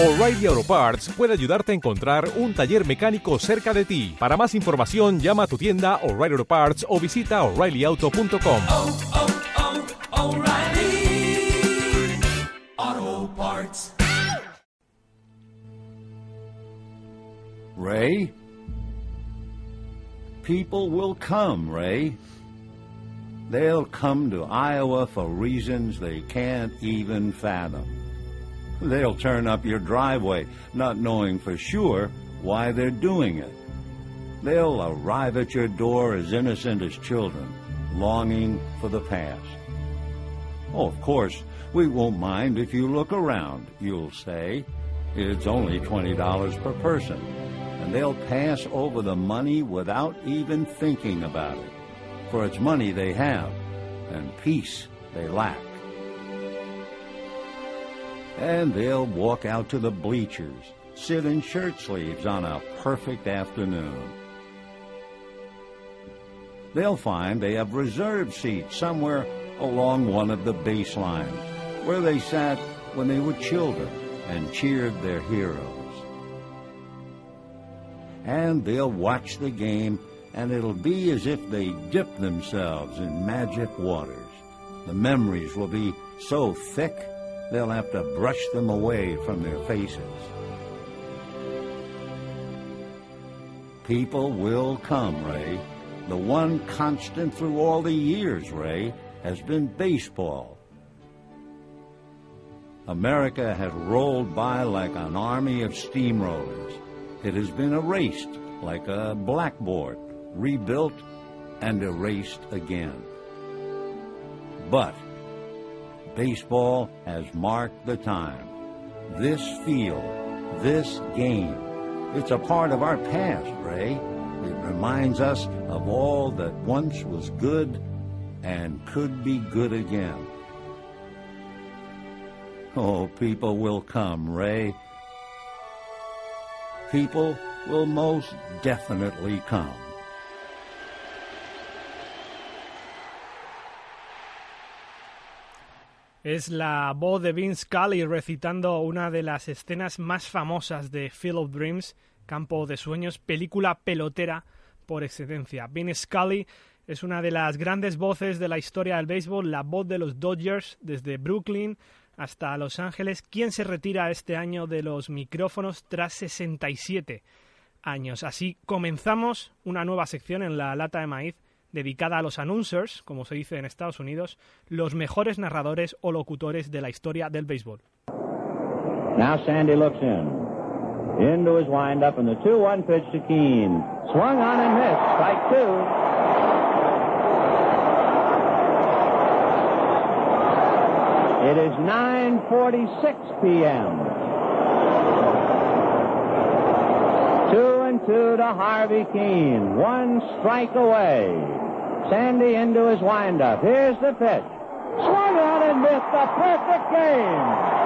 O'Reilly Auto Parts puede ayudarte a encontrar un taller mecánico cerca de ti. Para más información, llama a tu tienda O'Reilly Auto Parts o visita oreillyauto.com. oh, oh, Parts. Ray? People will come, Ray. They'll come to Iowa for reasons they can't even fathom. They'll turn up your driveway, not knowing for sure why they're doing it. They'll arrive at your door as innocent as children, longing for the past. Oh, of course, we won't mind if you look around, you'll say. It's only $20 per person. And they'll pass over the money without even thinking about it. For it's money they have, and peace they lack and they'll walk out to the bleachers, sit in shirt sleeves on a perfect afternoon. They'll find they have reserved seats somewhere along one of the baselines, where they sat when they were children and cheered their heroes. And they'll watch the game, and it'll be as if they dipped themselves in magic waters. The memories will be so thick they'll have to brush them away from their faces. People will come, Ray. The one constant through all the years, Ray, has been baseball. America has rolled by like an army of steamrollers. It has been erased like a blackboard, rebuilt and erased again. But baseball has marked the time. This field, this game, it's a part of our past, Ray. It reminds us of all that once was good and could be good again. Oh, people will come, Ray. People will most definitely come. Es la voz de Vince Scully recitando una de las escenas más famosas de Field of Dreams, Campo de Sueños, película pelotera por excelencia. Vince Scully es una de las grandes voces de la historia del béisbol, la voz de los Dodgers desde Brooklyn hasta Los Ángeles, quien se retira este año de los micrófonos tras 67 años. Así comenzamos una nueva sección en la lata de maíz dedicada a los announcers, como se dice en Estados Unidos, los mejores narradores o locutores de la historia del béisbol. Now Sandy looks in. Into his windup and the 2-1 pitch to Keene. Swung on and missed. Strike two. It is 9.46 p.m. To Harvey Keene. One strike away. Sandy into his windup. Here's the pitch. Swung on and missed a perfect game.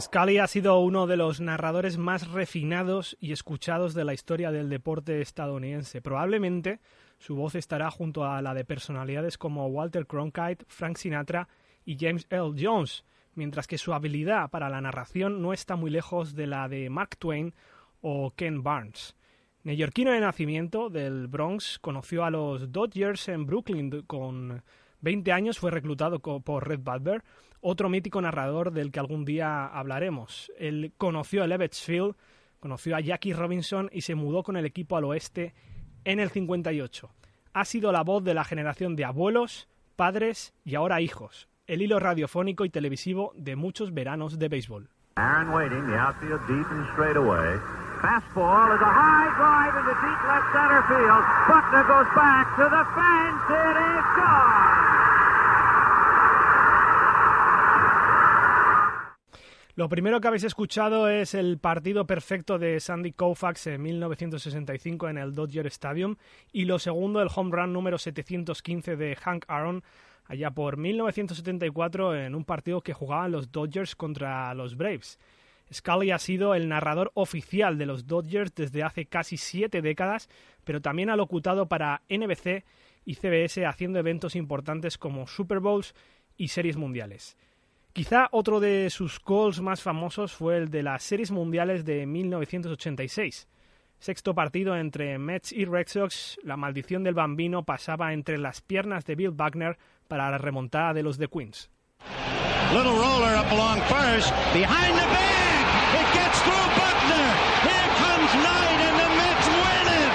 Scully ha sido uno de los narradores más refinados y escuchados de la historia del deporte estadounidense. Probablemente su voz estará junto a la de personalidades como Walter Cronkite, Frank Sinatra y James L. Jones, mientras que su habilidad para la narración no está muy lejos de la de Mark Twain o Ken Barnes. Neoyorquino de nacimiento del Bronx, conoció a los Dodgers en Brooklyn con 20 años, fue reclutado por Red Butler, otro mítico narrador del que algún día hablaremos. Él conoció el Ebbets Field, conoció a Jackie Robinson y se mudó con el equipo al oeste en el 58. Ha sido la voz de la generación de abuelos, padres y ahora hijos, el hilo radiofónico y televisivo de muchos veranos de béisbol. Aaron waiting, the outfield deep and straight away. Fastball is a high drive into deep left center field. Buckner goes back to the fence. It is gone. Lo primero que habéis escuchado es el partido perfecto de Sandy Koufax en 1965 en el Dodger Stadium y lo segundo el home run número 715 de Hank Aaron allá por 1974 en un partido que jugaban los Dodgers contra los Braves. Scully ha sido el narrador oficial de los Dodgers desde hace casi siete décadas, pero también ha locutado para NBC y CBS haciendo eventos importantes como Super Bowls y Series Mundiales. Quizá otro de sus calls más famosos fue el de las Series Mundiales de 1986. Sexto partido entre Mets y Red Sox, la maldición del bambino pasaba entre las piernas de Bill Buckner para la remontada de los de Queens. Little roller up along first, behind the bag. It gets through Buckner. Here comes Knight, and the Mets win it.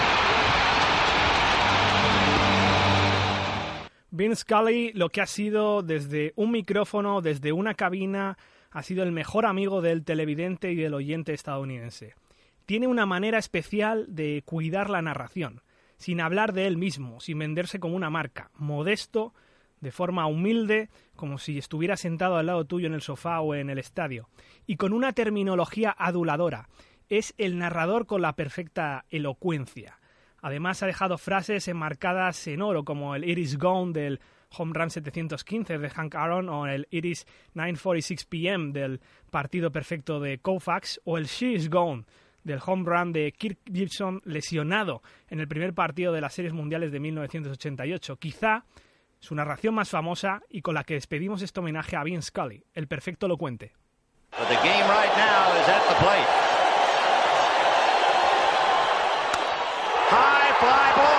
Vin Scully, lo que ha sido desde un micrófono, desde una cabina, ha sido el mejor amigo del televidente y del oyente estadounidense. Tiene una manera especial de cuidar la narración, sin hablar de él mismo, sin venderse como una marca, modesto, de forma humilde, como si estuviera sentado al lado tuyo en el sofá o en el estadio, y con una terminología aduladora. Es el narrador con la perfecta elocuencia. Además ha dejado frases enmarcadas en oro como el It is gone del Home Run 715 de Hank Aaron o el It is 9.46 pm del partido perfecto de Koufax o el She is gone del home run de Kirk Gibson lesionado en el primer partido de las series mundiales de 1988. Quizá su narración más famosa y con la que despedimos este homenaje a Vince Scully, el perfecto elocuente. High fly ball